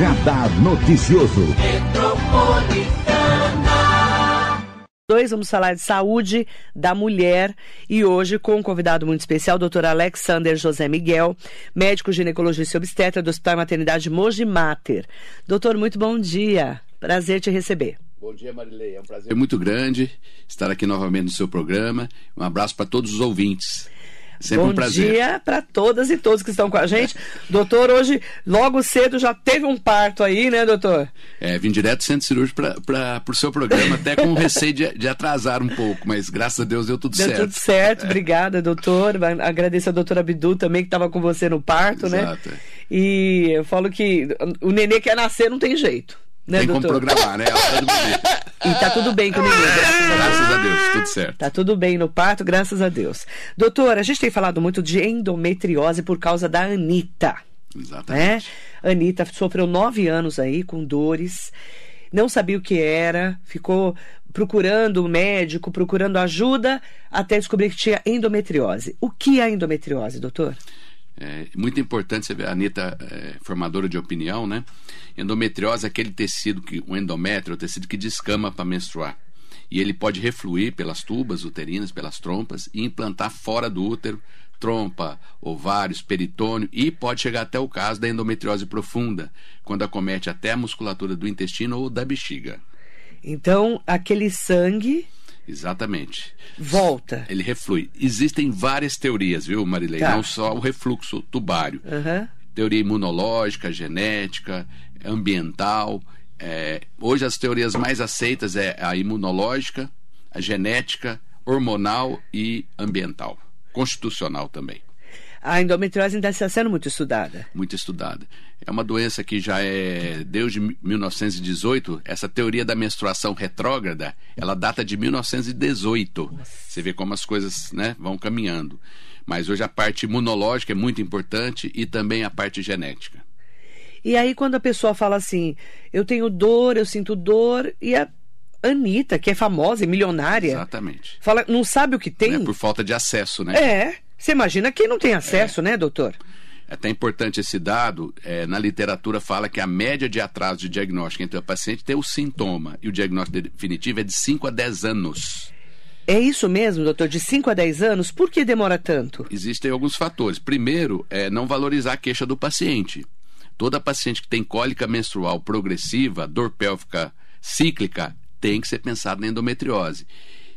Radar Noticioso. Dois, vamos falar de saúde da mulher e hoje com um convidado muito especial, doutor Alexander José Miguel, médico ginecologista e obstetra do Hospital Maternidade Mogi Mater. Doutor, muito bom dia. Prazer te receber. Bom dia, Marilei. É um prazer muito grande estar aqui novamente no seu programa. Um abraço para todos os ouvintes. Sempre Bom um prazer. dia para todas e todos que estão com a gente. Doutor, hoje, logo cedo, já teve um parto aí, né, doutor? É, vim direto do centro cirúrgico para o seu programa, até com receio de, de, atrasar um pouco, mas graças a Deus deu tudo deu certo. Deu tudo certo, obrigada, doutor. Agradeço a doutora Abdu também, que estava com você no parto, Exato. né? E eu falo que o nenê quer nascer, não tem jeito. Né, Tem doutor? como programar, né? E tá tudo bem com o neném, graças, graças a Deus, tudo certo. Tá tudo bem no parto, graças a Deus. Doutor, a gente tem falado muito de endometriose por causa da Anitta. Exatamente. Né? Anitta sofreu nove anos aí com dores, não sabia o que era, ficou procurando o médico, procurando ajuda, até descobrir que tinha endometriose. O que é a endometriose, doutor? É muito importante você ver a Anitta é, formadora de opinião, né? Endometriose é aquele tecido que o endométrio é o tecido que descama para menstruar. E ele pode refluir pelas tubas uterinas, pelas trompas e implantar fora do útero trompa, ovários, peritônio e pode chegar até o caso da endometriose profunda, quando acomete até a musculatura do intestino ou da bexiga. Então, aquele sangue Exatamente. Volta. Ele reflui. Existem várias teorias, viu, Marilei? Tá. Não só o refluxo tubário. Uhum. Teoria imunológica, genética, ambiental. É, hoje as teorias mais aceitas é a imunológica, a genética, hormonal e ambiental. Constitucional também. A endometriose ainda está sendo muito estudada. Muito estudada. É uma doença que já é desde 1918. Essa teoria da menstruação retrógrada, ela data de 1918. Nossa. Você vê como as coisas né, vão caminhando. Mas hoje a parte imunológica é muito importante e também a parte genética. E aí quando a pessoa fala assim, eu tenho dor, eu sinto dor, e a Anitta, que é famosa e milionária, Exatamente. fala, não sabe o que tem? É por falta de acesso, né? É. Você imagina quem não tem acesso, é. né, doutor? É até importante esse dado. É, na literatura fala que a média de atraso de diagnóstico entre o paciente tem o sintoma e o diagnóstico definitivo é de 5 a 10 anos. É isso mesmo, doutor? De 5 a 10 anos? Por que demora tanto? Existem alguns fatores. Primeiro, é não valorizar a queixa do paciente. Toda paciente que tem cólica menstrual progressiva, dor pélvica cíclica, tem que ser pensado na endometriose.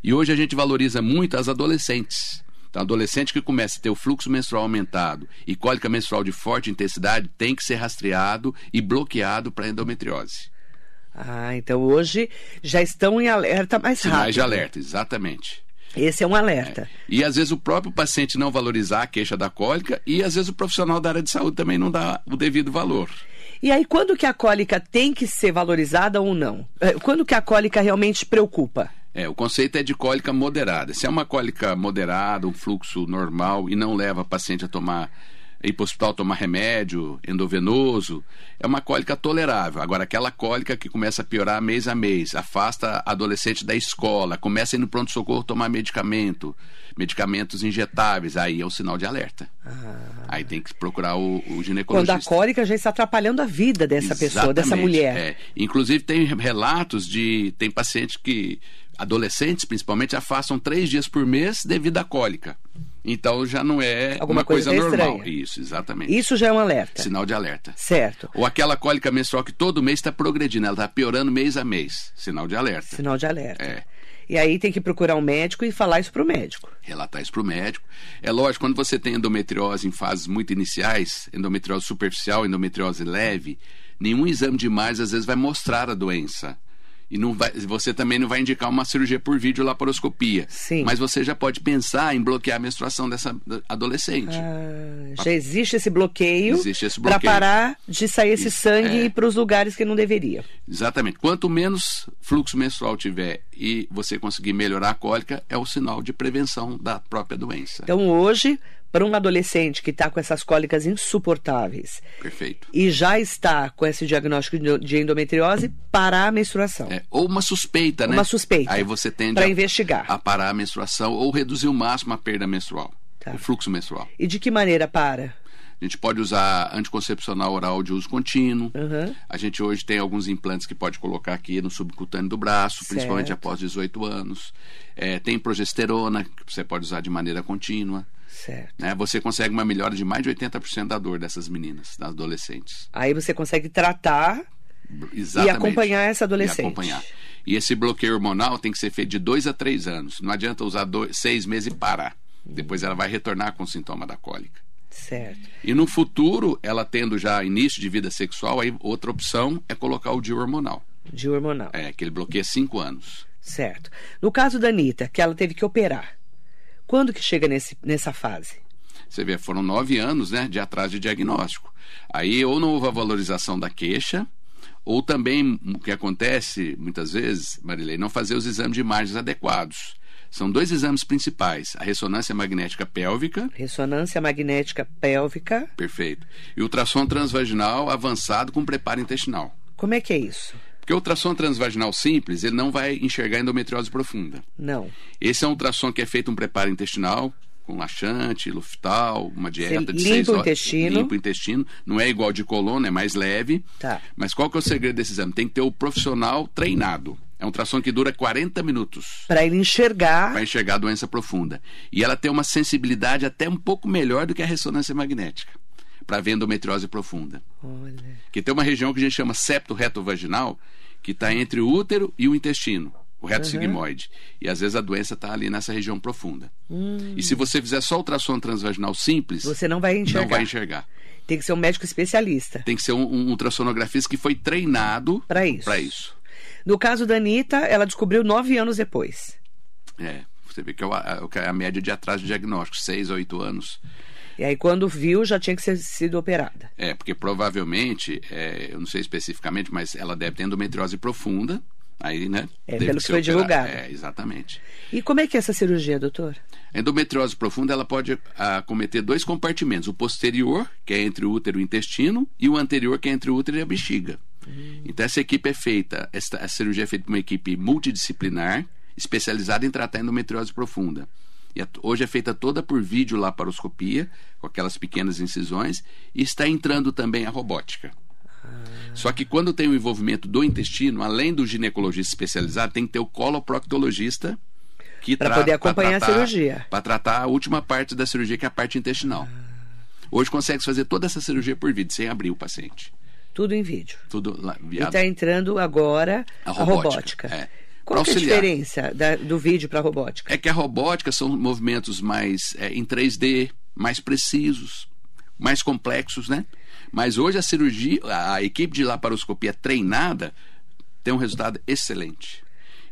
E hoje a gente valoriza muito as adolescentes. Então, adolescente que começa a ter o fluxo menstrual aumentado e cólica menstrual de forte intensidade tem que ser rastreado e bloqueado para endometriose. Ah, então hoje já estão em alerta mais Sinais rápido. de alerta, exatamente. Esse é um alerta. É. E às vezes o próprio paciente não valorizar a queixa da cólica e às vezes o profissional da área de saúde também não dá o devido valor. E aí, quando que a cólica tem que ser valorizada ou não? Quando que a cólica realmente preocupa? É, o conceito é de cólica moderada. Se é uma cólica moderada, um fluxo normal e não leva a paciente a tomar ir para o hospital tomar remédio endovenoso, é uma cólica tolerável. Agora, aquela cólica que começa a piorar mês a mês, afasta adolescente da escola, começa a ir no pronto-socorro tomar medicamento, medicamentos injetáveis, aí é um sinal de alerta. Ah. Aí tem que procurar o, o ginecologista. Quando a cólica já está atrapalhando a vida dessa Exatamente, pessoa, dessa mulher. É. Inclusive, tem relatos de. Tem pacientes que. Adolescentes, principalmente, afastam três dias por mês devido à cólica. Então já não é Alguma uma coisa, coisa normal. estranha. Isso, exatamente. Isso já é um alerta. Sinal de alerta. Certo. Ou aquela cólica menstrual que todo mês está progredindo, ela está piorando mês a mês. Sinal de alerta. Sinal de alerta. É. E aí tem que procurar um médico e falar isso para o médico. Relatar isso para o médico. É lógico, quando você tem endometriose em fases muito iniciais, endometriose superficial, endometriose leve, nenhum exame de imagem às vezes vai mostrar a doença. E não vai, você também não vai indicar uma cirurgia por vídeo laparoscopia. Sim. Mas você já pode pensar em bloquear a menstruação dessa adolescente. Ah, já existe esse bloqueio, Existe esse para bloqueio. parar de sair esse Isso, sangue é. e para os lugares que não deveria. Exatamente. Quanto menos fluxo menstrual tiver e você conseguir melhorar a cólica, é o sinal de prevenção da própria doença. Então hoje, para um adolescente que está com essas cólicas insuportáveis Perfeito. e já está com esse diagnóstico de- endometriose, parar a menstruação. É, ou uma suspeita, né? Uma suspeita. Aí você tende a, investigar. a parar a menstruação ou reduzir o máximo a perda menstrual, Tá. o fluxo menstrual. E de que maneira para? A gente pode usar anticoncepcional oral de uso contínuo. Uhum. A gente hoje tem alguns implantes que pode colocar aqui no subcutâneo do braço, principalmente Certo. após 18 anos. É, tem progesterona, que você pode usar de maneira contínua. Certo. Né? Você consegue uma melhora de mais de 80% da dor dessas meninas, das adolescentes. Aí você consegue tratar Exatamente. acompanhar essa adolescente. E acompanhar. E esse bloqueio hormonal tem que ser feito de dois a três anos. Não adianta usar dois, seis meses e parar. Depois ela vai retornar com o sintoma da cólica. certo. E no futuro, ela tendo já início de vida sexual, aí outra opção é colocar o DIU hormonal. De hormonal. É, que ele bloqueia cinco anos. Certo. No caso da Anitta, que ela teve que operar, quando que chega nesse, nessa fase? Você vê, foram nove anos né, de atraso de diagnóstico. Aí ou não houve a valorização da queixa, ou também o que acontece muitas vezes, Marilei, não fazer os exames de imagens adequados. São dois exames principais: a ressonância magnética pélvica, Ressonância magnética pélvica. perfeito, e o ultrassom transvaginal avançado com preparo intestinal. Como é que é isso? Porque o ultrassom transvaginal simples, ele não vai enxergar endometriose profunda. Não. Esse é um ultrassom que é feito um preparo intestinal, com laxante, luftal, uma dieta de limpa seis o horas. intestino. Limpa o intestino. Não é igual de coluna, é mais leve. Tá. Mas qual que é o segredo desse exame? Tem que ter o profissional treinado. É um ultrassom que dura 40 minutos Para ele enxergar. para enxergar a doença profunda. E ela tem uma sensibilidade até um pouco melhor do que a ressonância magnética para ver endometriose profunda. Olha. Que tem uma região que a gente chama septo reto vaginal, que está entre o útero e o intestino, o reto sigmoide. E às vezes a doença está ali nessa região profunda. E se você fizer só ultrassom transvaginal simples, Você não vai enxergar. não vai enxergar. Tem que ser um médico especialista. Tem que ser um, um ultrassonografista que foi treinado Para isso. para isso. No caso da Anitta, ela descobriu nove anos depois. É, você vê que é a, a- a média de atraso de diagnóstico, 6 a 8 anos. E aí, quando viu, já tinha que ser sido operada. É, porque provavelmente, é, eu não sei especificamente, mas ela deve ter endometriose profunda. Aí, né? É, pelo que foi divulgado. É, exatamente. E como é que é essa cirurgia, doutor? A endometriose profunda ela pode acometer dois compartimentos: o posterior, que é entre o útero e o intestino, e o anterior, que é entre o útero e a bexiga. Então, essa equipe é feita, esta, a cirurgia é feita por uma equipe multidisciplinar, especializada em tratar endometriose profunda. E a- hoje é feita toda por vídeo laparoscopia, com aquelas pequenas incisões, e está entrando também a robótica. Só que quando tem o envolvimento do intestino, além do ginecologista especializado, tem que ter o coloproctologista que Pra trata- poder acompanhar a tratar- cirurgia. Para tratar a última parte da cirurgia, que é a parte intestinal. Hoje consegue fazer toda essa cirurgia por vídeo, sem abrir o paciente. Tudo em vídeo. Tudo lá, E viado. está entrando agora A a robótica, robótica. é. Qual é a diferença da- do vídeo para a robótica? É que a robótica são movimentos mais é, em 3D, mais precisos, mais complexos, né? Mas hoje a cirurgia, a, a equipe de laparoscopia treinada tem um resultado excelente.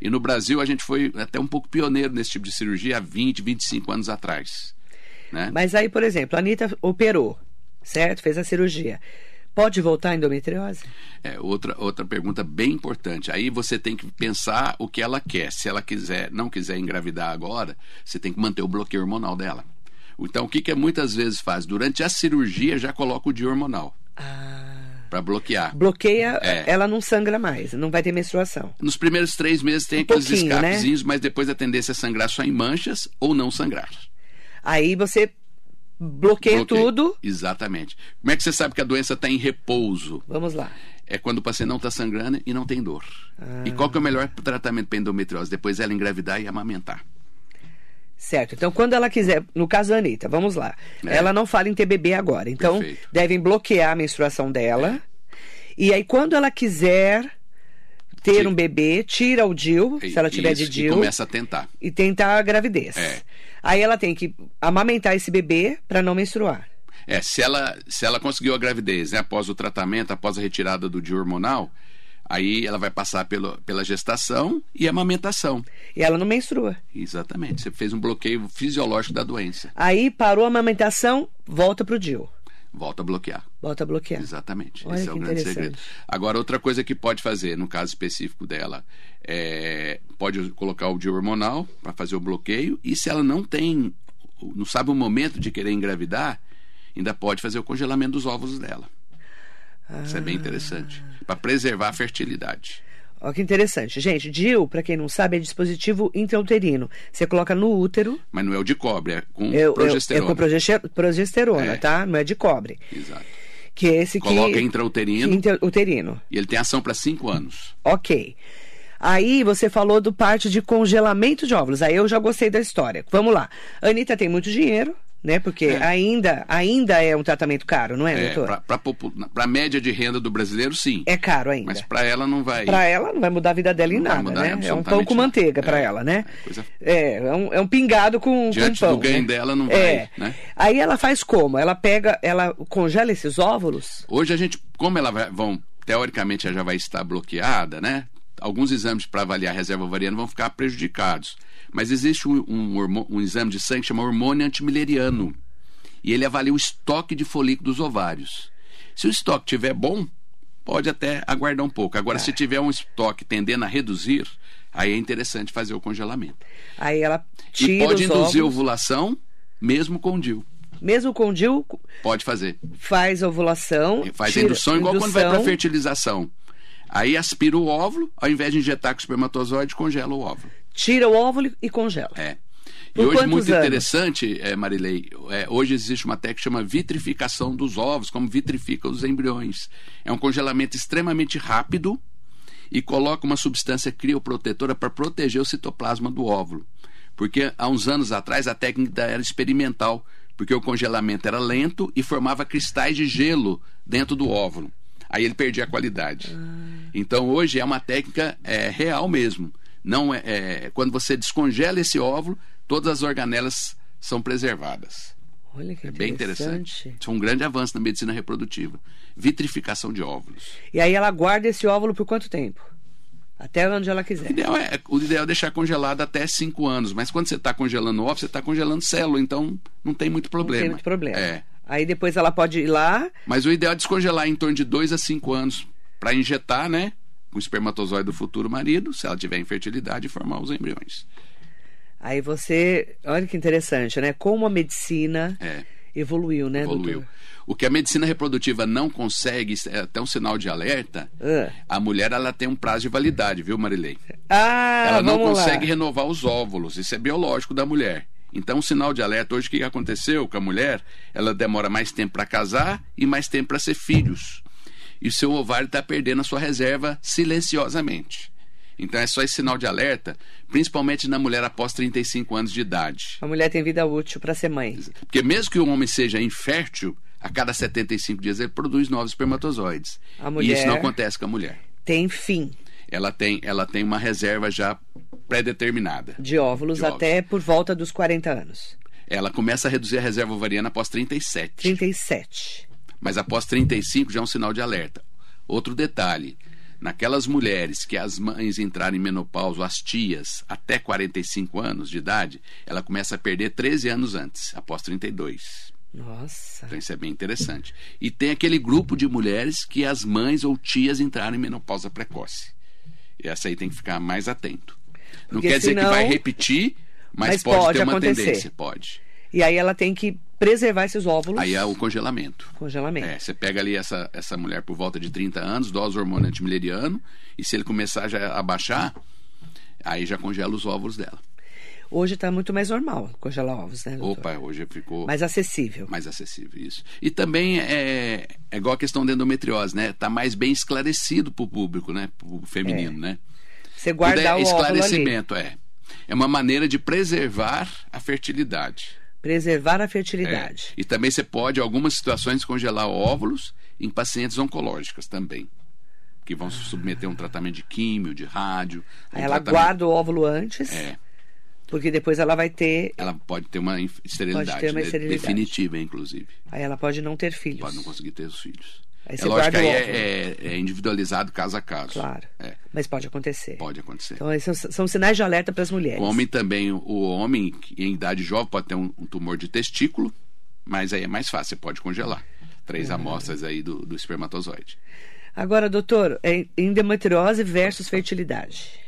E no Brasil a gente foi até um pouco pioneiro nesse tipo de cirurgia há 20, 25 anos atrás. Né? Mas aí, por exemplo, a Anitta operou, certo? Fez a cirurgia. Pode voltar a endometriose? É, outra, outra pergunta bem importante. Aí você tem que pensar o que ela quer. Se ela quiser, não quiser engravidar agora, você tem que manter o bloqueio hormonal dela. Então, o que, que muitas vezes faz? Durante a cirurgia já coloca o dia hormonal Ah. para bloquear. Bloqueia, É. ela não sangra mais, não vai ter menstruação. Nos primeiros três meses tem Um aqueles pouquinho, né? escapezinhos, mas depois a tendência é sangrar só em manchas ou não sangrar. Aí você bloqueia tudo. Exatamente. Como é que você sabe que a doença está em repouso? Vamos lá. É quando o paciente não está sangrando e não tem dor. Ah. E qual que é o melhor tratamento para endometriose? Depois ela engravidar e amamentar. Certo. Então, quando ela quiser, no caso da Anitta, vamos lá. É. Ela não fala em ter bebê agora. Então, Perfeito. devem bloquear a menstruação dela. E aí, quando ela quiser ter Tira- um bebê, tira o DIL, se ela tiver de Isso, DIL. E começa a tentar. e tentar a gravidez. É. Aí ela tem que amamentar esse bebê para não menstruar. É, se ela, se ela conseguiu a gravidez né, após o tratamento, após a retirada do dia hormonal, aí ela vai passar pelo, pela gestação e amamentação. E ela não menstrua. Exatamente. Você fez um bloqueio fisiológico da doença. Aí parou a amamentação, volta pro DIL. Volta a bloquear. Volta a bloquear. Exatamente. Olha Esse é o grande segredo. Agora, outra coisa que pode fazer, no caso específico dela, é, pode colocar o dia hormonal para fazer o bloqueio. E se ela não tem, não sabe o momento de querer engravidar, ainda pode fazer o congelamento dos óvulos dela. Isso é bem interessante. Para preservar a fertilidade. Olha que interessante. Gente, DIU, para quem não sabe, é dispositivo intrauterino. Você coloca no útero. Mas não é o de cobre, é com É, é- progesterona. é com progester- progesterona, É. tá? Não é de cobre. Exato. Que é esse Coloca que. intrauterino Intrauterino. e ele tem ação para cinco anos. Ok. Aí você falou do parte de congelamento de óvulos. Aí eu já gostei da história. Vamos lá. A Anitta tem muito dinheiro, né? Porque É. ainda, ainda é um tratamento caro, não é, É, doutor? para a média de renda do brasileiro, sim. É caro ainda. Mas para ela não vai. Pra ela não vai mudar a vida dela em Não nada, né? É um pão com manteiga pra É, ela, né? é coisa- É, é um, é um pingado com, Diante com pão. do ganho né? dela, não É. vai, né? Aí ela faz como? Ela pega, ela congela esses óvulos? Hoje a gente, como ela vai, vão, teoricamente ela já vai estar bloqueada, né? Alguns exames para avaliar a reserva ovariana vão ficar prejudicados. Mas existe um, um, um exame de sangue que chama hormônio antimileriano. E ele avalia o estoque de folículos dos ovários. Se o estoque estiver bom, pode até aguardar um pouco. Agora, se tiver um estoque tendendo a reduzir, aí é interessante fazer o congelamento. Aí ela tira e pode induzir óvulos, ovulação mesmo com DIL. mesmo com DIU, Pode fazer. faz ovulação. Faz tira- indução igual quando vai para indução, fertilização. Aí aspira o óvulo, ao invés de injetar com o espermatozoide, congela o óvulo. Tira o óvulo e congela. É. Por e hoje, muito anos? interessante, é, Marilei, é, hoje existe uma técnica que chama vitrificação dos ovos, como vitrifica os embriões. É um congelamento extremamente rápido e coloca uma substância crioprotetora para proteger o citoplasma do óvulo. Porque há uns anos atrás a técnica era experimental, porque o congelamento era lento e formava cristais de gelo dentro do óvulo. Aí ele perdia a qualidade. Então hoje é uma técnica é, real mesmo. Não é, é, quando você descongela esse óvulo, todas as organelas são preservadas. Olha que É bem interessante. Isso é um grande avanço na medicina reprodutiva. Vitrificação de óvulos. E aí ela guarda esse óvulo por quanto tempo? Até onde ela O quiser. ideal é, o ideal é deixar congelado até 5 anos, mas quando você está congelando o óvulo, você está congelando célula, então não tem muito Não problema. tem muito problema. É. Aí depois ela pode ir lá, Mas o ideal é descongelar em torno de 2 a 5 anos para injetar, né? Com o espermatozoide do futuro marido, se ela tiver infertilidade, formar os embriões. aí você. Olha que interessante, né? Como a medicina É. evoluiu, né, evoluiu. doutor? O que a medicina reprodutiva não consegue, é até um sinal de alerta, Ah, a mulher ela tem um prazo de validade, viu, Marilei? Ah, ela não consegue lá. renovar os óvulos, isso é biológico da mulher. Então, um sinal de alerta hoje, o que aconteceu com a mulher? Ela demora mais tempo para casar e mais tempo para ser filhos. E o seu ovário está perdendo a sua reserva silenciosamente. Então, é só esse sinal de alerta, principalmente na mulher após 35 anos de idade. A mulher tem vida útil para ser mãe. Porque mesmo que o homem seja infértil, a cada 75 dias ele produz novos espermatozoides. A E mulher- isso não acontece com a mulher. Tem fim Ela tem, ela tem uma reserva já pré-determinada. de De óvulos. até por volta dos 40 anos. Ela começa a reduzir a reserva ovariana após 37. 37. Mas após 35 já é um sinal de alerta. Outro detalhe: naquelas mulheres que as mães entrarem em menopausa, as tias, até 45 anos de idade, ela começa a perder 13 anos antes, após 32. Nossa. Então isso é bem interessante. E tem aquele grupo de mulheres que as mães ou tias entraram em menopausa precoce. E essa aí tem que ficar mais atento. Não Porque quer dizer senão- que vai repetir, mas, Mas pode, pode ter uma acontecer. tendência. Pode. E aí ela tem que preservar esses óvulos. Aí é o congelamento. Congelamento. É, você pega ali essa, essa mulher por volta de 30 anos, dose hormônio antimileriano, e se ele começar já a baixar, aí já congela os óvulos dela. Hoje está muito mais normal congelar ovos, né, doutor? Opa, hoje ficou Mais acessível. mais acessível isso. E também é, é igual a questão da endometriose, né? Tá mais bem esclarecido para o público, né? Pro feminino, né? Você Tudo é guardar o esclarecimento, é. É uma maneira de preservar a fertilidade. Preservar a É. fertilidade. E também você pode, em algumas situações, congelar óvulos em pacientes oncológicas também. Que vão se submeter a um tratamento de químio, de rádio. um ela tratamento- guarda o óvulo antes, É, porque depois ela vai ter. ela pode ter uma esterilidade, ter uma de- esterilidade. definitiva, inclusive. Aí ela pode não ter filhos. Pode não conseguir ter os filhos. Aí é lógico que aí é, é- é individualizado caso a caso. Claro. É, Mas pode acontecer. pode acontecer. Então, esses são, são sinais de alerta para as mulheres. O homem também, o homem em idade jovem pode ter um, um tumor de testículo, mas aí é mais fácil, você pode congelar. Três amostras aí do, do espermatozoide. Agora, doutor, é endometriose versus fertilidade.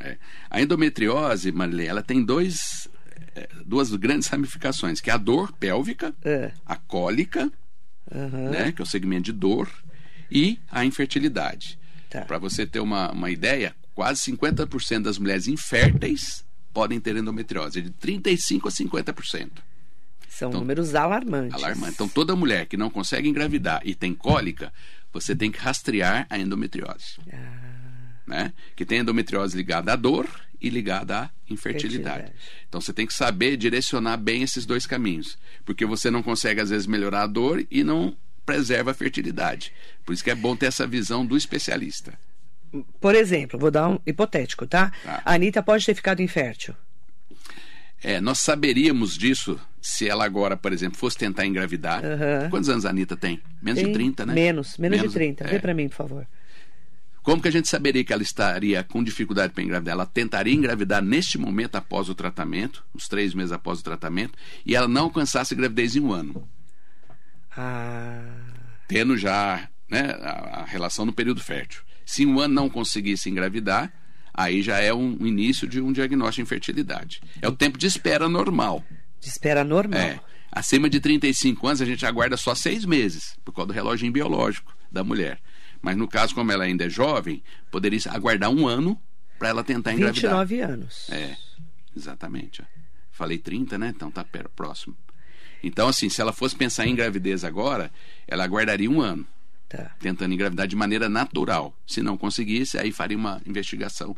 É. A endometriose, Marilene, ela tem dois, é, duas grandes ramificações, que é a dor pélvica, a cólica, Aham. né, que é o segmento de dor, e a infertilidade. Tá. Para você ter uma, uma ideia, quase 50% das mulheres inférteis podem ter endometriose, de 35% a 50%. São números alarmantes. Alarmante. Então, toda mulher que não consegue engravidar e tem cólica, você tem que rastrear a endometriose. Né? Que tem endometriose ligada à dor e ligada à infertilidade. Fertilidade. Então, você tem que saber direcionar bem esses dois caminhos. Porque você não consegue, às vezes, melhorar a dor e não preserva a fertilidade. Por isso que é bom ter essa visão do especialista. Por exemplo, vou dar um hipotético, tá? Tá. A Anitta pode ter ficado infértil. É, nós saberíamos disso se ela agora, por exemplo, fosse tentar engravidar. Aham. Quantos anos a Anitta tem? Menos Tem de 30, né? Menos, menos, de 30. é. Vê pra mim, por favor. Como que a gente saberia que ela estaria com dificuldade para engravidar? Ela tentaria engravidar neste momento após o tratamento, uns três meses após o tratamento, e ela não alcançasse a gravidez em um ano, Ah, tendo já né, a, a relação no período fértil. Se um ano não conseguisse engravidar, aí já é um, um início de um diagnóstico de infertilidade. É o tempo de espera normal. de espera normal. É. Acima de 35 anos, a gente aguarda só seis meses, por causa do relógio biológico da mulher. Mas no caso, como ela ainda é jovem, poderia aguardar um ano para ela tentar engravidar. 29 anos. É, exatamente. ó. Falei 30, né? Então tá próximo. Então, assim, se ela fosse pensar em gravidez agora, ela aguardaria um ano, Tá. tentando engravidar de maneira natural. Se não conseguisse, aí faria uma investigação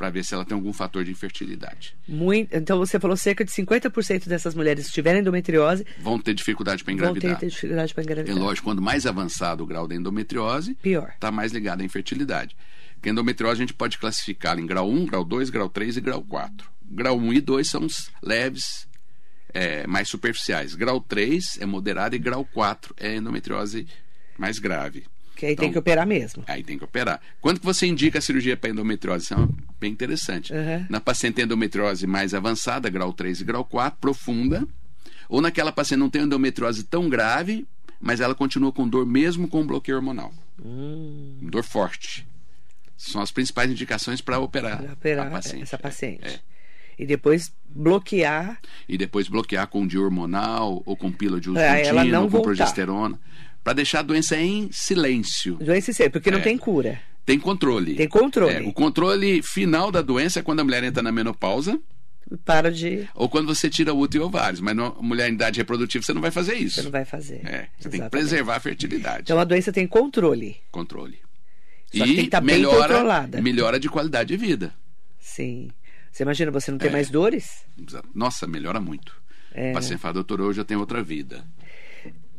para ver se ela tem algum fator de infertilidade. Muito, então você falou cerca de 50% dessas mulheres que tiverem endometriose Vão ter dificuldade para vão ter, engravidar. dificuldade para É engravidar. lógico, quando mais avançado o grau da endometriose, Pior. está mais ligado à infertilidade. Porque a endometriose a gente pode classificá-la em grau 1, grau 2, grau 3 e grau 4. Grau 1 e 2 são os leves, é, mais superficiais. Grau 3 é moderado e grau 4 é endometriose mais grave. Que aí tem Então, que operar mesmo. Aí tem que operar. Quando que você indica a cirurgia para endometriose? Isso é bem interessante. Uhum. Na paciente endometriose mais avançada, grau 3 e grau 4, profunda, ou naquela paciente não tem endometriose tão grave, mas ela continua com dor mesmo com bloqueio hormonal. Hum. Dor forte. São as principais indicações para operar, operar a paciente. essa É, paciente. é. E depois bloquear. E depois bloquear com dia hormonal ou com pílula de uso contínuo, ou com voltar. progesterona, para deixar a doença em silêncio. Doença séria, porque não É. tem cura. Tem controle. Tem controle. É, o controle final da doença é quando a mulher entra na menopausa Para de. ou quando você tira útero e ovários. Mas na mulher em idade reprodutiva você não vai fazer isso. Você não vai fazer. É, você tem que Exatamente. preservar a fertilidade. Então a doença tem controle. Controle. Só que tem que estar bem melhora, controlada. melhora de qualidade de vida. Sim. Você imagina você não ter É. mais dores? Nossa, melhora muito. É. O paciente fala, doutor, hoje eu tenho outra vida.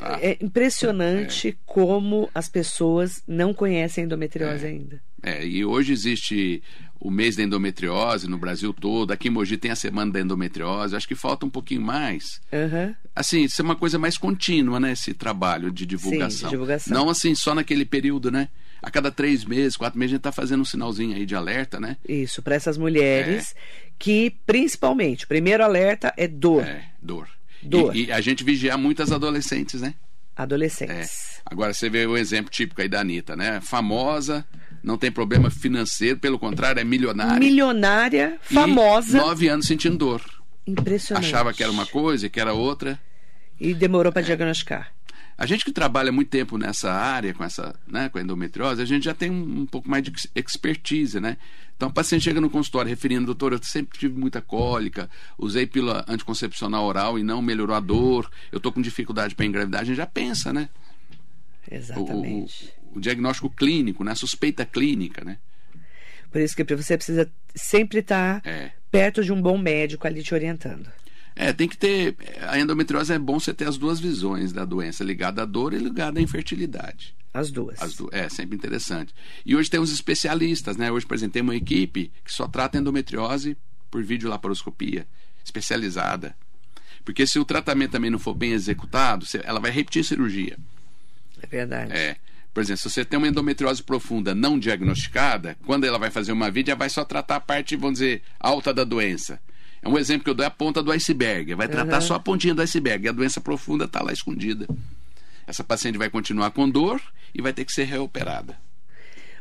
Tá? É impressionante como as pessoas não conhecem endometriose ainda. É, e hoje existe o mês da endometriose no Brasil todo. Aqui em Mogi tem a semana da endometriose. Acho que falta um pouquinho mais. Aham. Assim, isso é uma coisa mais contínua, né? Esse trabalho de divulgação. de divulgação. Não assim, só naquele período, né? A cada três meses, quatro meses, a gente tá fazendo um sinalzinho aí de alerta, né? Isso, para essas mulheres que, principalmente, o primeiro alerta é dor. É, dor. Dor. E, e a gente vigiar muitas adolescentes, né? É. Adolescentes. Agora você vê o exemplo típico aí da Anitta, né? Famosa, não tem problema financeiro, pelo contrário, é milionária. Milionária, famosa. nove anos sentindo dor. Impressionante. Achava que era uma coisa, que era outra. E demorou para diagnosticar. A gente que trabalha muito tempo nessa área, com essa, né, com a endometriose, a gente já tem um, um pouco mais de ex- expertise, né? Então o paciente chega no consultório referindo, doutor, eu sempre tive muita cólica, usei pílula anticoncepcional oral e não melhorou a dor, eu tô com dificuldade para engravidar, a gente já pensa, né? O- o- Exatamente. O, diagnóstico clínico, né? A suspeita clínica, né? Por isso que você precisa sempre estar É. perto de um bom médico ali te orientando. É, tem que ter. A endometriose é bom você ter as duas visões da doença, ligada à dor e ligada à infertilidade. As duas. As du- É, sempre interessante. E hoje tem os especialistas, né? Hoje, por exemplo, tem uma equipe que só trata endometriose por videolaparoscopia, especializada. Porque se o tratamento também não for bem executado, ela vai repetir cirurgia. É verdade. É. Por exemplo, se você tem uma endometriose profunda não diagnosticada, quando ela vai fazer uma vídeo, ela vai só tratar a parte, vamos dizer, alta da doença. É um exemplo que eu dou é a ponta do iceberg. Vai tratar Uhum. só a pontinha do iceberg. E a doença profunda está lá escondida. Essa paciente vai continuar com dor e vai ter que ser reoperada.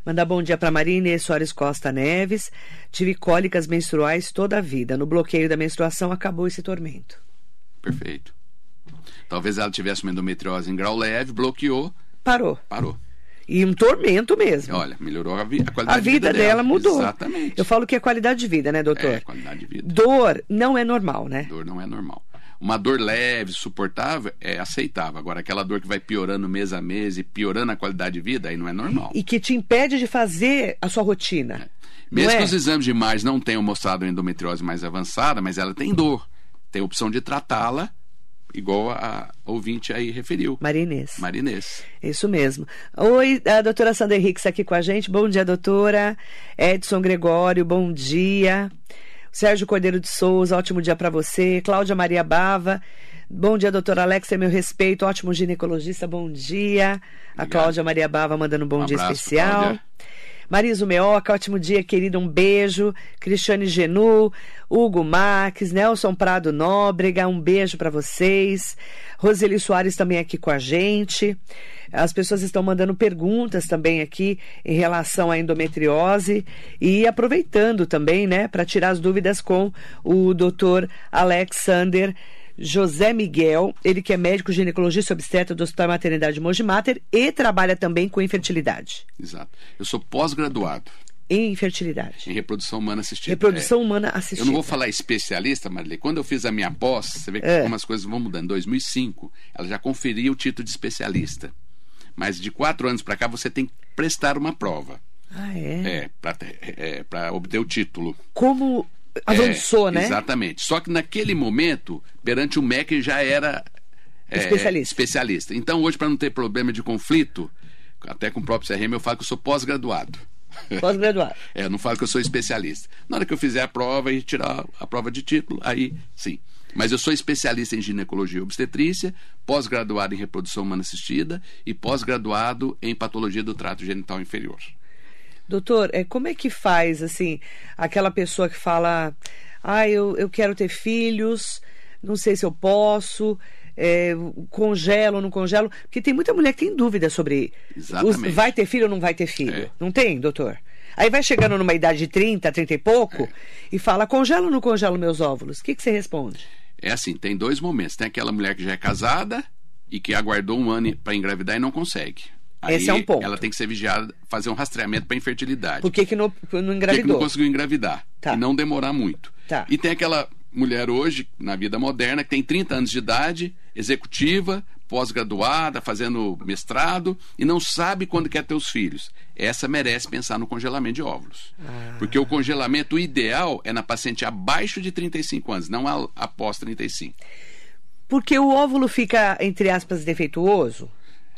Mandar bom dia para Maria Inês Soares Costa Neves. Tive cólicas menstruais toda a vida. No bloqueio da menstruação acabou esse tormento. Perfeito. Talvez ela tivesse uma endometriose em grau leve, bloqueou, Parou. parou. E um tormento mesmo. Olha, melhorou a, vi a qualidade a vida, de vida dela mudou. Exatamente. Eu falo que é qualidade de vida, né, doutor? É, qualidade de vida. Dor não é normal, né? Dor não é normal. Uma dor leve, suportável, é aceitável. Agora, aquela dor que vai piorando mês a mês e piorando a qualidade de vida, aí não é normal. E que te impede de fazer a sua rotina. É. Mesmo não que é? os exames de imagem não tenham mostrado endometriose mais avançada, mas ela tem dor. Tem a opção de tratá-la, igual a ouvinte aí referiu. Marinês. Marinês. Isso mesmo. Oi, a doutora Sandra Henriques aqui com a gente. Bom dia, doutora. Edson Gregório, bom dia. Sérgio Cordeiro de Souza, ótimo dia para você. Cláudia Maria Bava. Bom dia, doutora Alex, é meu respeito. Ótimo ginecologista, bom dia. A Obrigado. Cláudia Maria Bava mandando um bom Um dia abraço, especial. Cláudia. Marisa Meoca, ótimo dia, querida, um beijo. Cristiane Genu, Hugo Marques, Nelson Prado Nóbrega, um beijo para vocês. Roseli Soares também aqui com a gente. As pessoas estão mandando perguntas também aqui em relação à endometriose e aproveitando também, né, para tirar as dúvidas com o doutor Alexander José Miguel, ele que é médico ginecologista obstetra do Hospital Maternidade Mogi Mater e trabalha também com infertilidade. Exato. Eu sou pós-graduado Em infertilidade. em reprodução humana assistida. Reprodução É. humana assistida. Eu não vou falar especialista, Marilei. Quando eu fiz a minha pós, você vê que É. como as coisas vão mudando. Em 2005, ela já conferia o título de especialista. Mas de quatro anos para cá, você tem que prestar uma prova. Ah, é? É, para é, pra obter o título. Como avançou, É, né? Exatamente. Só que naquele momento, perante o MEC, já era é, Especialista. especialista. Então, hoje, para não ter problema de conflito, até com o próprio CRM, eu falo que eu sou pós-graduado. Pós-graduado. É, eu não falo que eu sou especialista. Na hora que eu fizer a prova e tirar a prova de título, aí sim. Mas eu sou especialista em ginecologia e obstetrícia, pós-graduado em reprodução humana assistida e pós-graduado em patologia do trato genital inferior. Doutor, é, como é que faz, assim, aquela pessoa que fala, ah, eu, eu quero ter filhos, não sei se eu posso, é, congelo ou não congelo? Porque tem muita mulher que tem dúvida sobre os- vai ter filho ou não vai ter filho. É. Não tem, doutor? Aí vai chegando numa idade de 30, 30 e pouco, e fala, congelo ou não congelo meus óvulos? O que, que você responde? É assim, tem dois momentos. Tem aquela mulher que já é casada e que aguardou um ano para engravidar e não consegue. Aí Esse é um ponto. Ela tem que ser vigiada, fazer um rastreamento para infertilidade. Por que, que não, não Por que que engravidou? não conseguiu engravidar. Tá. E não demorar muito. Tá. E tem aquela mulher hoje, na vida moderna, que tem 30 anos de idade, executiva, pós-graduada, fazendo mestrado, e não sabe quando quer ter os filhos. Essa merece pensar no congelamento de óvulos. Ah. Porque o congelamento ideal é na paciente abaixo de 35 anos, não após 35. Porque o óvulo fica, entre aspas, defeituoso?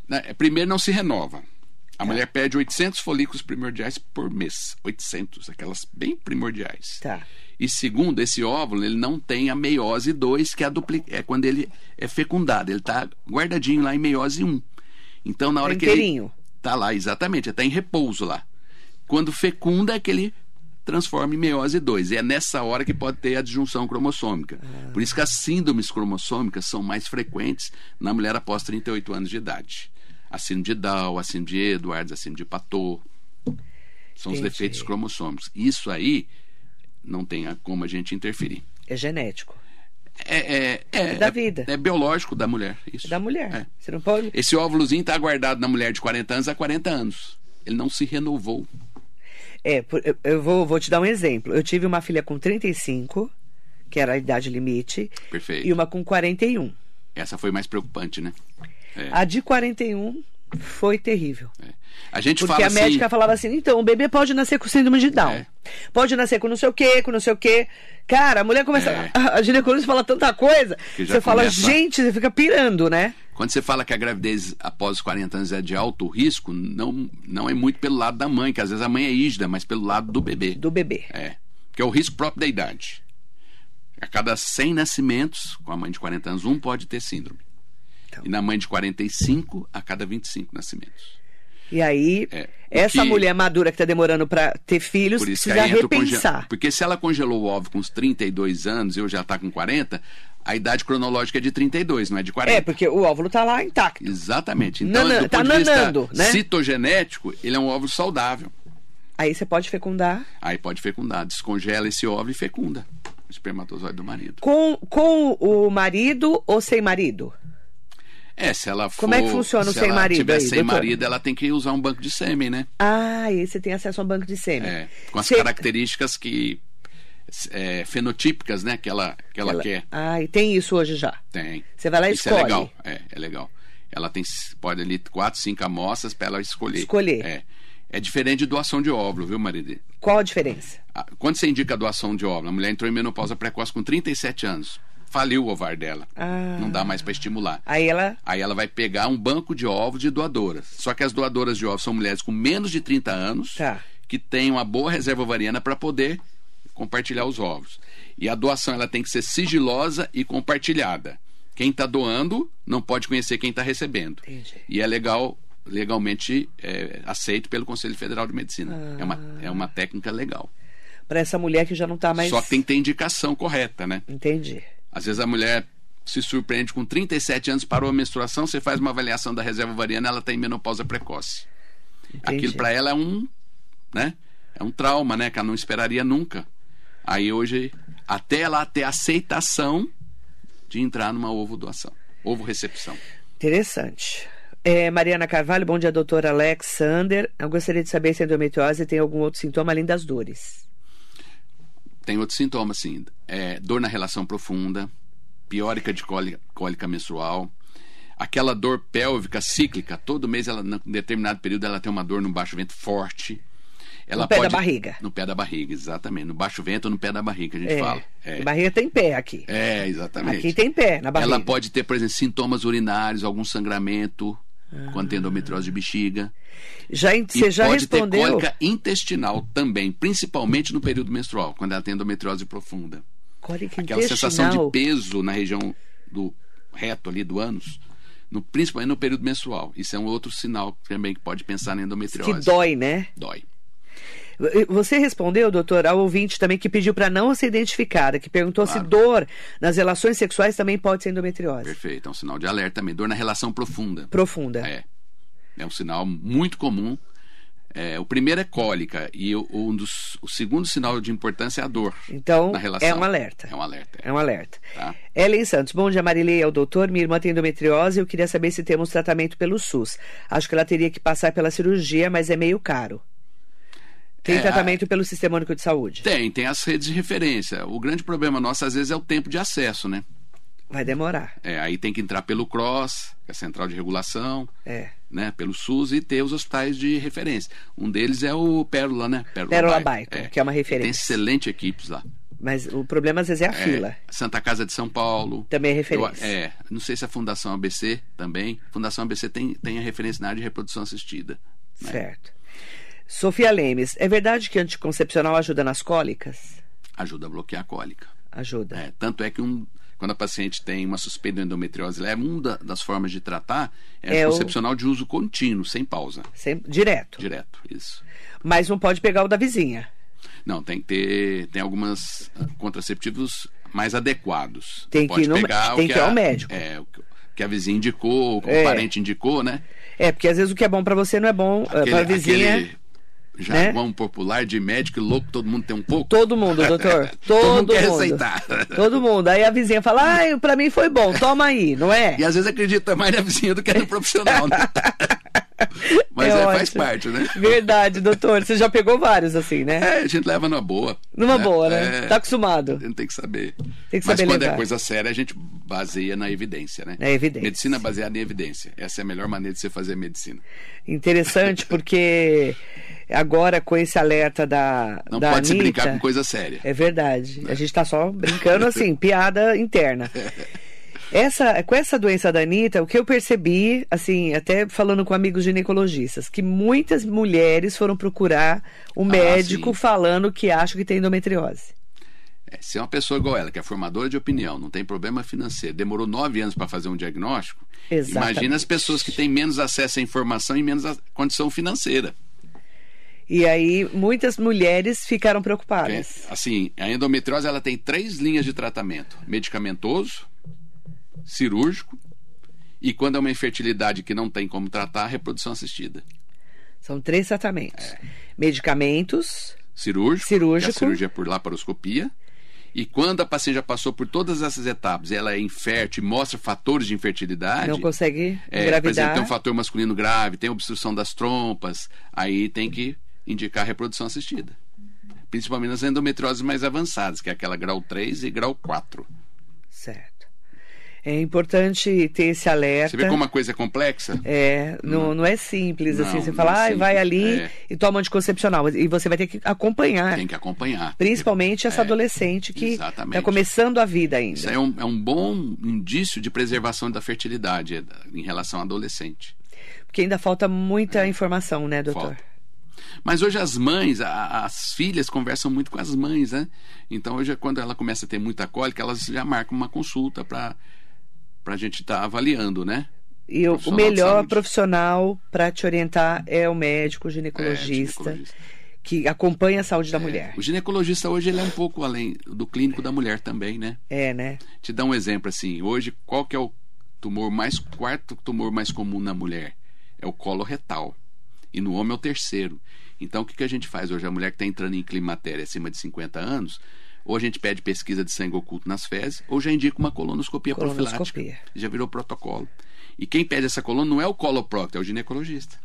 Né, Primeiro, não se renova. Tá. A mulher perde 800 folículos primordiais por mês. 800, aquelas bem primordiais. Tá. E segundo, esse óvulo ele não tem a meiose 2, que é, a dupli... é quando ele é fecundado. Ele está guardadinho lá em meiose 1. Então, na hora que ele. Tá lá, exatamente. Está em repouso lá. Quando fecunda é que ele transforma em meiose 2. E é nessa hora que pode ter a disjunção cromossômica. Por isso que as síndromes cromossômicas são mais frequentes na mulher após 38 anos de idade. A síndrome de Down, a síndrome de Edwards, a síndrome de Patot. São os Entendi. defeitos cromossômicos. Isso aí não tem como a gente interferir. É genético. É, é, é, da é- vida. É biológico da mulher. Isso. É da mulher. É. Você não pode. Esse óvulozinho está guardado na mulher de 40 anos há 40 anos. Ele não se renovou. É, eu- vou, vou te dar um exemplo. Eu tive uma filha com 35, que era a idade limite, Perfeito. e uma com 41. Essa foi mais preocupante, né? É, A de 41 foi terrível. é. A gente Porque fala a médica assim, falava assim: então, o bebê pode nascer com síndrome de Down. É. Pode nascer com não sei o quê, com não sei o quê. Cara, a mulher começa. É. A, a ginecologista fala tanta coisa. Que Você fala, começa- gente, você fica pirando, né? Quando você fala que a gravidez após os 40 anos é de alto risco, não, não é muito pelo lado da mãe, que às vezes a mãe é ígida, mas pelo lado do bebê. Do bebê. É. Que é o risco próprio da idade. A cada 100 nascimentos, com a mãe de 40 anos, um pode ter síndrome. Então. E na mãe de 45, a cada 25 nascimentos. E aí, É, essa que- mulher madura que está demorando para ter filhos Por isso que precisa repensar. Porque se ela congelou o óvulo com uns 32 anos e eu já tá com 40, a idade cronológica é de 32, não é de 40. É, porque o óvulo tá lá intacto. Exatamente. Então, Nana- do tá ponto de vista nanando, né? citogenético, ele é um óvulo saudável. Aí você pode fecundar Aí pode fecundar. Descongela esse óvulo e fecunda o espermatozoide do marido. com, com o marido ou sem marido? É, se ela for. Como é que funciona o se sem marido tiver aí, sem doutor? marido, ela tem que usar um banco de sêmen, né? Ah, e aí você tem acesso a um banco de sêmen. É, com as características que. É, fenotípicas, né? Que ela, que ela, ela- quer. Ah, e tem isso hoje já. Tem. Você vai lá e Isso escolhe. é legal. É, é legal. Ela tem, pode ali quatro, cinco amostras para ela escolher. Escolher. É. É diferente de doação de óvulo, viu, Maria? Qual a diferença? Quando você indica a doação de óvulo, a mulher entrou em menopausa precoce com 37 anos. Faliu o ovário dela. Ah. Não dá mais para estimular. Aí ela. Aí ela vai pegar um banco de ovos de doadoras. Só que as doadoras de ovos são mulheres com menos de 30 anos Tá. que têm uma boa reserva ovariana para poder compartilhar os ovos. E a doação ela tem que ser sigilosa e compartilhada. Quem está doando não pode conhecer quem está recebendo. Entendi. E é legal, legalmente é, aceito pelo Conselho Federal de Medicina. É, uma, é uma técnica legal. Para essa mulher que já não tá mais. Só que tem que ter indicação correta, né? Entendi. Às vezes a mulher se surpreende com 37 anos, parou a menstruação, você faz uma avaliação da reserva ovariana, ela tem menopausa precoce. Entendi. Aquilo para ela é um, né? É um trauma, né? Que ela não esperaria nunca. Aí hoje, até ela ter aceitação de entrar numa ovo doação, ovo recepção. Interessante. É, Mariana Carvalho, bom dia, doutor Alexander. Eu gostaria de saber se a endometriose tem algum outro sintoma além das dores. Tem outros sintomas, sim. É, dor na relação profunda, piórica de cólica, cólica menstrual, aquela dor pélvica cíclica, todo mês, ela, em determinado período, ela tem uma dor no baixo vento forte. Ela No pé da barriga. No pé da barriga, exatamente. No baixo vento ou no pé da barriga, a gente É. fala. É. Barriga tem pé aqui. É, exatamente. Aqui tem pé na barriga. Ela pode ter, por exemplo, sintomas urinários, algum sangramento, Ah. quando tem endometriose de bexiga. Já, E você já pode respondeu? ter cólica intestinal também, principalmente no período menstrual, quando ela tem endometriose profunda. Cólica Aquela sensação intestinal. de peso na região do reto ali do ânus, no, principalmente no período menstrual. Isso é um outro sinal também que pode pensar na endometriose. Que dói, né? Dói. Você respondeu, doutor, ao ouvinte também que pediu para não ser identificada, que perguntou Claro. se dor nas relações sexuais também pode ser endometriose. Perfeito. É um sinal de alerta também. Dor na relação profunda. Profunda. É. É um sinal muito comum. É, o primeiro é cólica e o, um dos, o segundo sinal de importância é a dor. Então, na relação. é um alerta. É um alerta. É um alerta. Tá. Ellen Santos, bom dia Marilei, ao doutor. Minha irmã tem endometriose eu queria saber se temos tratamento pelo SUS. Acho que ela teria que passar pela cirurgia, mas é meio caro. Tem É, tratamento pelo Sistema Único de Saúde? Tem, tem as redes de referência. O grande problema nosso, às vezes, é o tempo de acesso, né? Vai demorar. É, aí tem que entrar pelo CROSS, que é a Central de Regulação, É. né? Pelo SUS e ter os hospitais de referência. Um deles é o Pérola, né? Pérola Baito, que é uma referência. Tem excelentes equipes lá. Mas o problema às vezes é a É, fila. Santa Casa de São Paulo. Também é Eu- referência. é, não sei se a Fundação ABC também. Fundação ABC tem, tem a referência na área de reprodução assistida. né? Certo. Sofia Lemes, é verdade que anticoncepcional ajuda nas cólicas? Ajuda a bloquear a cólica. Ajuda. É, tanto é que um, quando a paciente tem uma suspeita de endometriose leve, uma da- das formas de tratar é, É o- anticoncepcional de uso contínuo, sem pausa. Sempre, direto. Direto, isso. Mas não pode pegar o da vizinha. Não, tem que ter. Tem algumas ah, contraceptivos mais adequados. Tem que ir no- pegar o tem que ir ao a- médico. É, o que- o que a vizinha indicou, o que É. o parente indicou, né? É, porque às vezes o que é bom pra você não é bom eh, pra vizinha. aquele jargão popular de médico louco, todo mundo tem um pouco. Todo mundo, doutor. Todo Todo, mundo quer mundo. receitar. Todo mundo. Aí a vizinha fala, ai, pra mim foi bom, toma aí, não é? E às vezes acredita mais na vizinha do que no profissional, né? Mas É é, faz parte, né? Verdade, doutor. Você já pegou vários assim, né? É, a gente leva numa boa. Numa boa, né? É, Tá acostumado. A gente tem que saber. Tem que Mas saber quando levar. é coisa séria, a gente baseia na evidência, né? Na evidência. Medicina baseada em evidência. Essa é a melhor maneira de você fazer medicina. Interessante, porque agora com esse alerta da. Não da pode se Anitta, brincar com coisa séria. É verdade. A gente tá só brincando assim, piada interna. Essa, com essa doença da Anitta, o que eu percebi, assim, até falando com amigos ginecologistas, que muitas mulheres foram procurar o médico Ah, sim. falando que acham que tem endometriose. É, se é uma pessoa igual ela, que é formadora de opinião, não tem problema financeiro, demorou nove anos para fazer um diagnóstico, Exatamente. imagina as pessoas que têm menos acesso à informação e menos condição financeira. E aí muitas mulheres ficaram preocupadas. Assim, a endometriose ela tem três linhas de tratamento: medicamentoso, cirúrgico e quando é uma infertilidade que não tem como tratar, reprodução assistida. São três tratamentos: medicamentos, Cirúrgico, Cirúrgico. que a cirurgia é por laparoscopia, E quando a paciente já passou por todas essas etapas, ela é infértil, mostra fatores de infertilidade. Não consegue é, engravidar. Por exemplo, tem um fator masculino grave, tem obstrução das trompas, aí tem que indicar reprodução assistida. Principalmente nas endometrioses mais avançadas, que é aquela grau 3 e grau 4. Certo. É importante ter esse alerta. Você vê como a coisa é complexa? É, não, não é simples Não, assim. Você não fala, é ah, vai ali é. e toma anticoncepcional. E você vai ter que acompanhar. Tem que acompanhar. Principalmente essa É, adolescente que está começando a vida ainda. Isso é um, é um bom indício de preservação da fertilidade é, em relação ao adolescente. Porque ainda falta muita informação, né, doutor? Falta. Mas hoje as mães, a- as filhas conversam muito com as mães, né? Então hoje, quando ela começa a ter muita cólica, elas já marcam uma consulta para a gente estar avaliando, né? E o, o melhor profissional para te orientar é o médico ginecologista, É, ginecologista. que acompanha a saúde da É, mulher. O ginecologista hoje ele é um pouco além do clínico da mulher também, né? É, né? Te dar um exemplo assim, hoje qual que é o tumor mais quarto tumor mais comum na mulher? É o colo retal. E no homem é o terceiro. Então o que, que a gente faz hoje? A mulher que está entrando em climatéria acima de 50 anos, ou a gente pede pesquisa de sangue oculto nas fezes, ou já indica uma colonoscopia, Colonoscopia. profilática. Já virou protocolo. E quem pede essa coluna não é o coloprocto, é o ginecologista.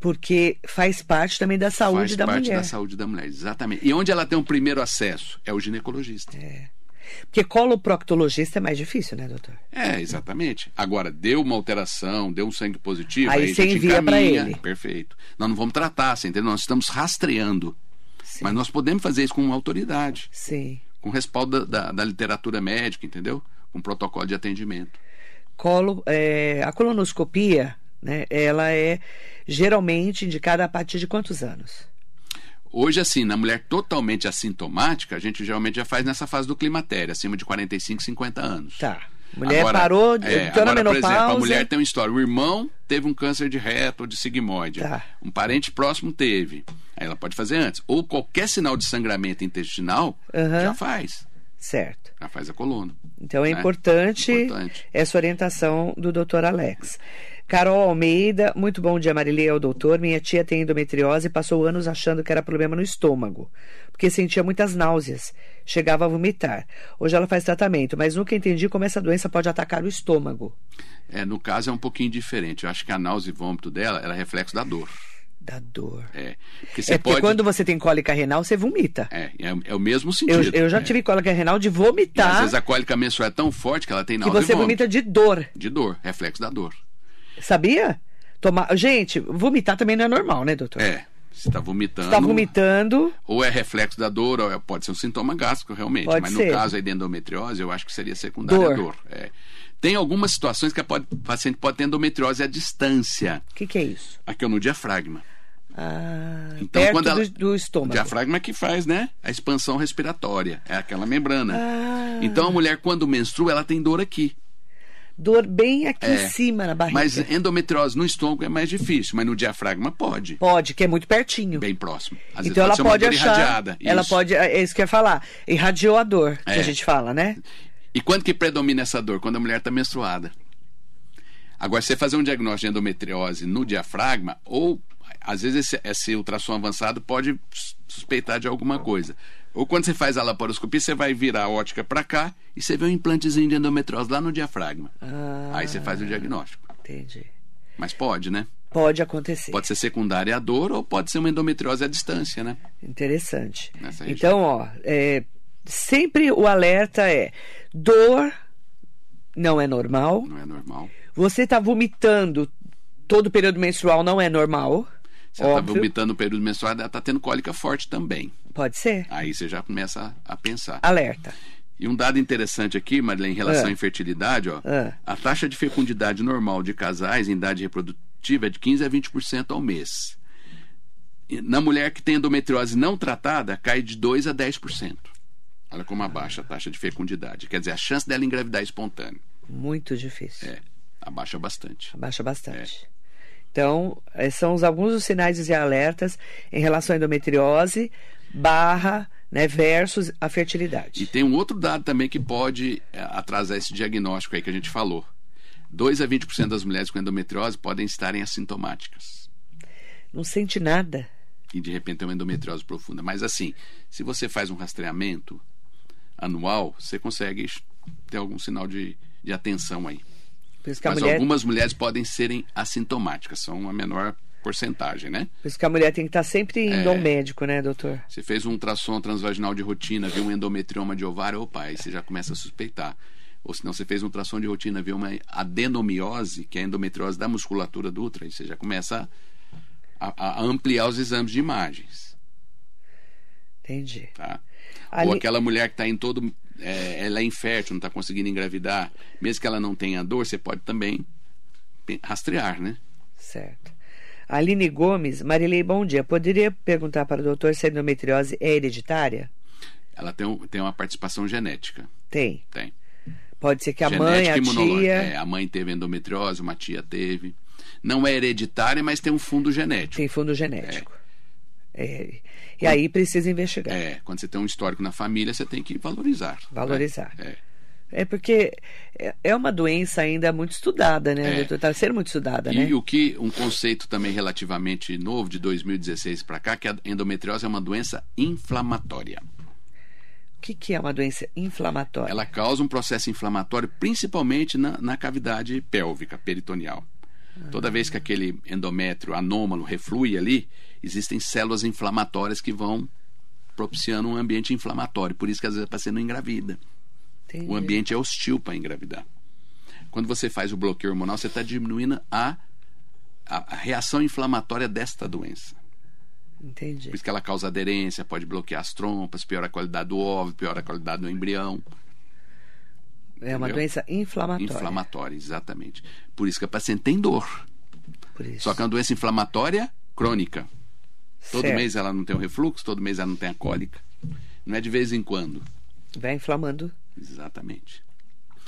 Porque faz parte também da saúde Faz da parte mulher. da saúde da mulher, exatamente. E onde ela tem um primeiro acesso? É o ginecologista. Porque coloproctologista é mais difícil, né, doutor? É, exatamente. Agora, deu uma alteração, deu um sangue positivo, Aí aí, você envia encaminha. ele. Perfeito. Nós não vamos tratar, você entendeu? Nós estamos rastreando. Sim. Mas nós podemos fazer isso com autoridade, Sim. com respaldo da, da, da literatura médica, entendeu? Com protocolo de atendimento. Colo, é, a colonoscopia, né, ela é geralmente indicada a partir de quantos anos? Hoje, assim, na mulher totalmente assintomática, a gente geralmente já faz nessa fase do climatério, acima de 45, 50 anos. Tá. Mulher Agora, parou, é, entrou na agora, por menopausa. exemplo, a mulher tem uma história. O irmão teve um câncer de reto ou de sigmoide. Tá. Um parente próximo teve. Ela pode fazer antes. Ou qualquer sinal de sangramento intestinal, Aham. já faz. Certo. Já faz a coluna. Então é né? importante, Importante. essa orientação do doutor Alex. Carol Almeida, muito bom dia, Marilei, ao doutor. Minha tia tem endometriose e passou anos achando que era problema no estômago, porque sentia muitas náuseas, chegava a vomitar. Hoje ela faz tratamento, mas nunca entendi como essa doença pode atacar o estômago. É, no caso é um pouquinho diferente. Eu acho que a náusea e vômito dela era reflexo da dor. Da dor. É. Porque você É porque pode. quando você tem cólica renal, você vomita. É, é, é o mesmo Eu, sentido. eu já É. tive cólica renal de E às vomitar, vezes a cólica menstrual é tão forte que ela tem que náusea você e vômito. vomita de dor. De dor, reflexo da dor. Sabia? Tomar... Gente, vomitar também não é normal, né, doutor? É. Você está vomitando. Você tá vomitando, Ou é reflexo da dor, ou é- pode ser um sintoma gástrico, realmente. Pode Mas ser. no caso aí de endometriose, eu acho que seria secundária Dor. dor. É. Tem algumas situações que o paciente pode ter endometriose à distância. o que, que é isso? Aqui é no diafragma. Ah, Então, perto quando ela- do, do O estômago. diafragma é que faz, né? A expansão respiratória. É aquela membrana. Ah, Então a mulher, quando menstrua, ela tem dor aqui. dor bem aqui É. em cima na barriga. Mas endometriose no estômago é mais difícil, mas no diafragma pode. Pode, que é muito pertinho. Bem próximo. Às vezes então ela pode achar. irradiada. Ela Isso. pode. É isso que eu ia falar. Irradiou a dor, que É. a gente fala, né? E quando que predomina essa dor? Quando a mulher está menstruada. Agora, você fazer um diagnóstico de endometriose no diafragma, ou às vezes esse, esse ultrassom avançado pode suspeitar de alguma coisa. Ou quando você faz a laparoscopia, você vai virar a ótica para cá e você vê um implantezinho de endometriose lá no diafragma. Ah, Aí você faz o diagnóstico. entendi. Mas pode, né? Pode acontecer. Pode ser secundária a dor ou pode ser uma endometriose à distância, né? Interessante. Então, ó, é, sempre o alerta é: dor não é normal. Não é normal. Você está vomitando todo o período menstrual não é normal. Você está óbvio. vomitando no período menstrual, ela está tendo cólica forte também. Pode ser. Aí você já começa a, pensar. Alerta. E um dado interessante aqui, Marilene, em relação Ah. à infertilidade, ó, Ah. a taxa de fecundidade normal de casais em idade reprodutiva é de 15 a 20% ao mês. Na mulher que tem endometriose não tratada, cai de 2 a 10%. Olha como abaixa a taxa de fecundidade. Quer dizer, a chance dela engravidar espontâneo. Muito difícil. É, abaixa bastante. Abaixa bastante. Então, esses são alguns dos sinais e alertas em relação à endometriose barra, né, versus a E fertilidade. tem um outro dado também que pode é, atrasar esse diagnóstico aí que a gente falou. 2 a 20% das mulheres com endometriose podem estarem assintomáticas. Não sente nada. e de repente tem uma endometriose profunda. Mas assim, se você faz um rastreamento, anual, você consegue ter algum sinal de, de atenção aí. Por isso que a Mas mulher, algumas mulheres podem serem assintomáticas, são a menor porcentagem, né? por isso que a mulher tem que estar sempre indo É. ao médico, né, doutor? Você fez um ultrassom transvaginal de rotina, viu um endometrioma de ovário, opa, aí você já começa a suspeitar. Ou senão você fez um ultrassom de rotina, viu uma adenomiose, que é a endometriose da musculatura do útero, aí você já começa a, a ampliar os exames de imagens, Entendi. tá? Ali- Ou aquela mulher que está em todo. É, ela é infértil, não está conseguindo engravidar, mesmo que ela não tenha dor, você pode também rastrear, né? Certo. Aline Gomes, Marilei, bom dia. Poderia perguntar para o doutor se a endometriose é hereditária? Ela tem, um- tem uma participação genética. Tem. Tem. Pode ser que a mãe, a tia. É, a mãe teve endometriose, uma tia teve. Não é hereditária, mas tem um fundo genético. Tem fundo genético. É. E aí precisa investigar. É, quando você tem um histórico na família, você tem que valorizar. Valorizar. né? É porque é- é uma doença ainda muito estudada, né, É. doutor? Está sendo muito estudada, É. né? E o que um conceito também relativamente novo de 2016 para cá, que a endometriose é uma doença inflamatória. O que, que é uma doença inflamatória? Ela causa um processo inflamatório principalmente na, na cavidade pélvica, peritoneal. Toda vez que aquele endométrio anômalo reflui ali, existem células inflamatórias que vão propiciando um ambiente inflamatório. Por isso que às vezes a paciente não engravida. Entendi. O ambiente é hostil para engravidar. Quando você faz o bloqueio hormonal, você está diminuindo a, a, a reação inflamatória desta doença. Entendi. Por isso que ela causa aderência, pode bloquear as trompas, piora a qualidade do óvulo, piora a qualidade do embrião. É uma doença inflamatória. Inflamatória, exatamente. Por isso que a paciente tem dor. Só que é uma doença inflamatória crônica. Todo Certo. mês ela não tem o refluxo, todo mês ela não tem a cólica. Não é de vez em quando. Vai inflamando. Exatamente.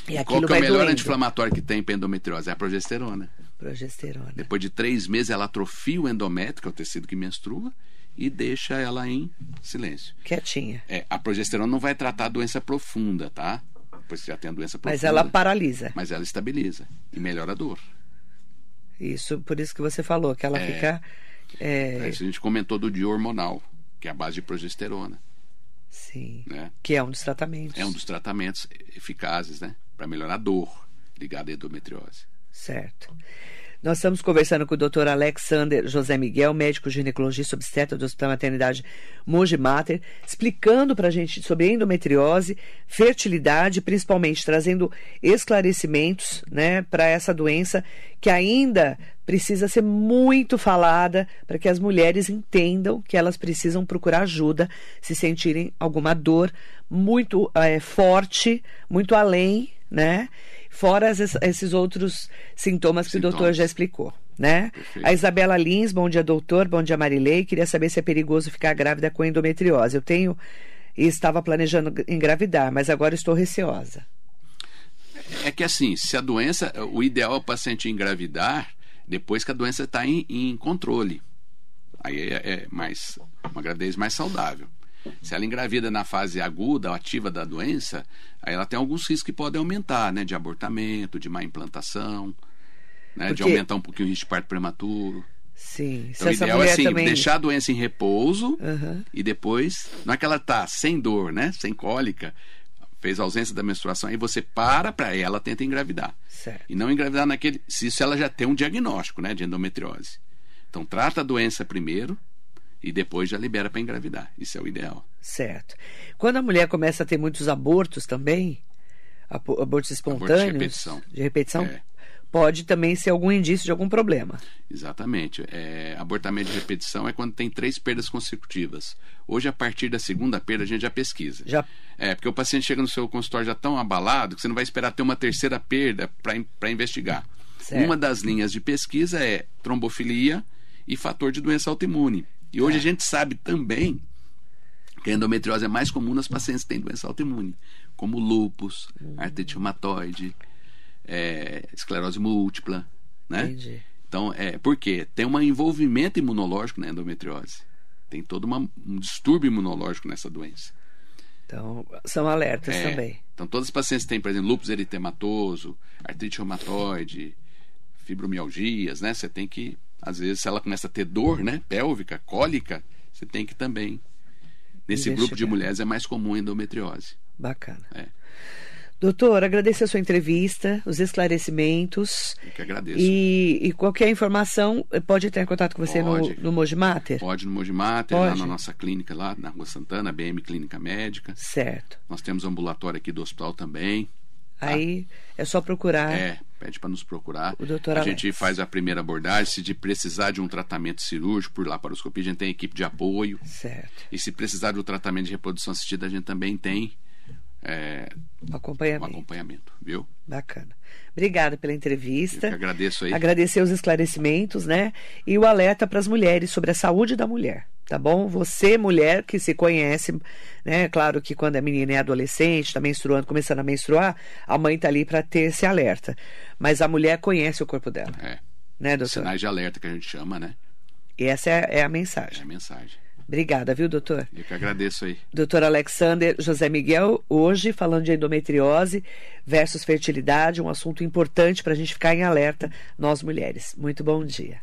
E Qual que é o melhor anti-inflamatório que tem para endometriose? É a progesterona. Progesterona. Depois de três meses, ela atrofia o endométrio, que é o tecido que menstrua, e deixa ela em silêncio. Quietinha. É, a progesterona não vai tratar a doença profunda, tá? Que já tem a doença profunda. Mas ela paralisa. Mas ela estabiliza e melhora a dor. Isso, por isso que você falou, que ela É. fica. é, É isso a gente comentou do dia hormonal, que é a base de progesterona, sim. né? Que é um dos tratamentos. É um dos tratamentos eficazes, né? Para melhorar a dor ligada à endometriose. Certo. Nós estamos conversando com o Dr. Alexander José Miguel, médico ginecologista obstetra do Hospital Maternidade Mogi Mater, explicando para a gente sobre endometriose, fertilidade, principalmente trazendo esclarecimentos né, para essa doença que ainda precisa ser muito falada para que as mulheres entendam que elas precisam procurar ajuda se sentirem alguma dor muito eh, forte, muito além, né? Fora esses, esses outros sintomas que o Sintomas. doutor já explicou, né? Perfeito. A Isabela Lins, bom dia, doutor. Bom dia, Marilei. Queria saber se é perigoso ficar grávida com endometriose. Eu tenho e estava planejando engravidar, mas agora estou receosa. É que assim, se a doença, o ideal é o paciente engravidar depois que a doença está em, em controle. Aí é, é mais uma gravidez mais saudável. Se ela engravida na fase aguda, ativa da doença, aí ela tem alguns riscos que podem aumentar, né? De abortamento, de má implantação, né? De Porque- aumentar um pouquinho o risco de parto prematuro. Sim. Então, o ideal é assim, deixar a doença em repouso Aham. e depois, não é que ela tá sem dor, né? Sem cólica, fez ausência da menstruação, aí você para para ela tenta engravidar. Certo. E não engravidar naquele. Se isso ela já tem um diagnóstico, né? De endometriose. Então trata a doença primeiro e depois já libera para engravidar. Isso é o ideal. Certo. Quando a mulher começa a ter muitos abortos também, abortos espontâneos, repetição. de repetição, É. pode também ser algum indício de algum problema. Exatamente. É, abortamento de repetição é quando tem três perdas consecutivas. Hoje, a partir da segunda perda, a gente já pesquisa. Já É, porque o paciente chega no seu consultório já tão abalado que você não vai esperar ter uma terceira perda para investigar. Certo. Uma das linhas de pesquisa é trombofilia e fator de doença autoimune. E hoje É. a gente sabe também que a endometriose é mais comum nas pacientes que têm doença autoimune, como lúpus, Hum. artrite reumatoide, é, esclerose múltipla, né? entendi. Então, é, por quê? Tem um envolvimento imunológico na endometriose. Tem todo uma- um distúrbio imunológico nessa doença. Então, são alertas É, também. Então, todas as pacientes que têm, por exemplo, lúpus eritematoso, artrite reumatoide, fibromialgias, né? Você tem que, às vezes, se ela começa a ter dor, né? Pélvica, cólica, você tem que também. Nesse grupo de Investigar. mulheres é mais comum a endometriose. Bacana. É. Doutor, agradecer a sua entrevista, os esclarecimentos. Eu que agradeço. E, e qualquer informação, eh, pode entrar em contato com você Pode. no, no Mojimater? Pode no Mojimater, lá na nossa clínica, lá na Rua Santana, BM Clínica Médica. Certo. Nós temos ambulatório aqui do hospital também. Aí é só procurar. É, pede para nos procurar. O doutor a gente faz a primeira abordagem. Se de precisar de um tratamento cirúrgico por laparoscopia, a gente tem equipe de apoio. Certo. E se precisar de um tratamento de reprodução assistida, a gente também tem é, um Acompanhamento. acompanhamento, viu? Bacana. Obrigada pela Eu entrevista. que agradeço aí. Agradecer os esclarecimentos, né? E o alerta para as mulheres sobre a saúde da mulher, tá bom? Você, mulher que se conhece, né? Claro que quando a menina é adolescente, está menstruando, começando a menstruar, a mãe tá ali para ter esse alerta. Mas a mulher conhece o corpo dela, É, né, doutor? sinais de alerta que a gente chama, né? E essa é, é a É mensagem. a mensagem. Obrigada, viu, doutor? Eu que agradeço aí. Doutor Alexander José Miguel, hoje falando de endometriose versus fertilidade, um assunto importante para a gente ficar em alerta, nós mulheres. Muito bom dia.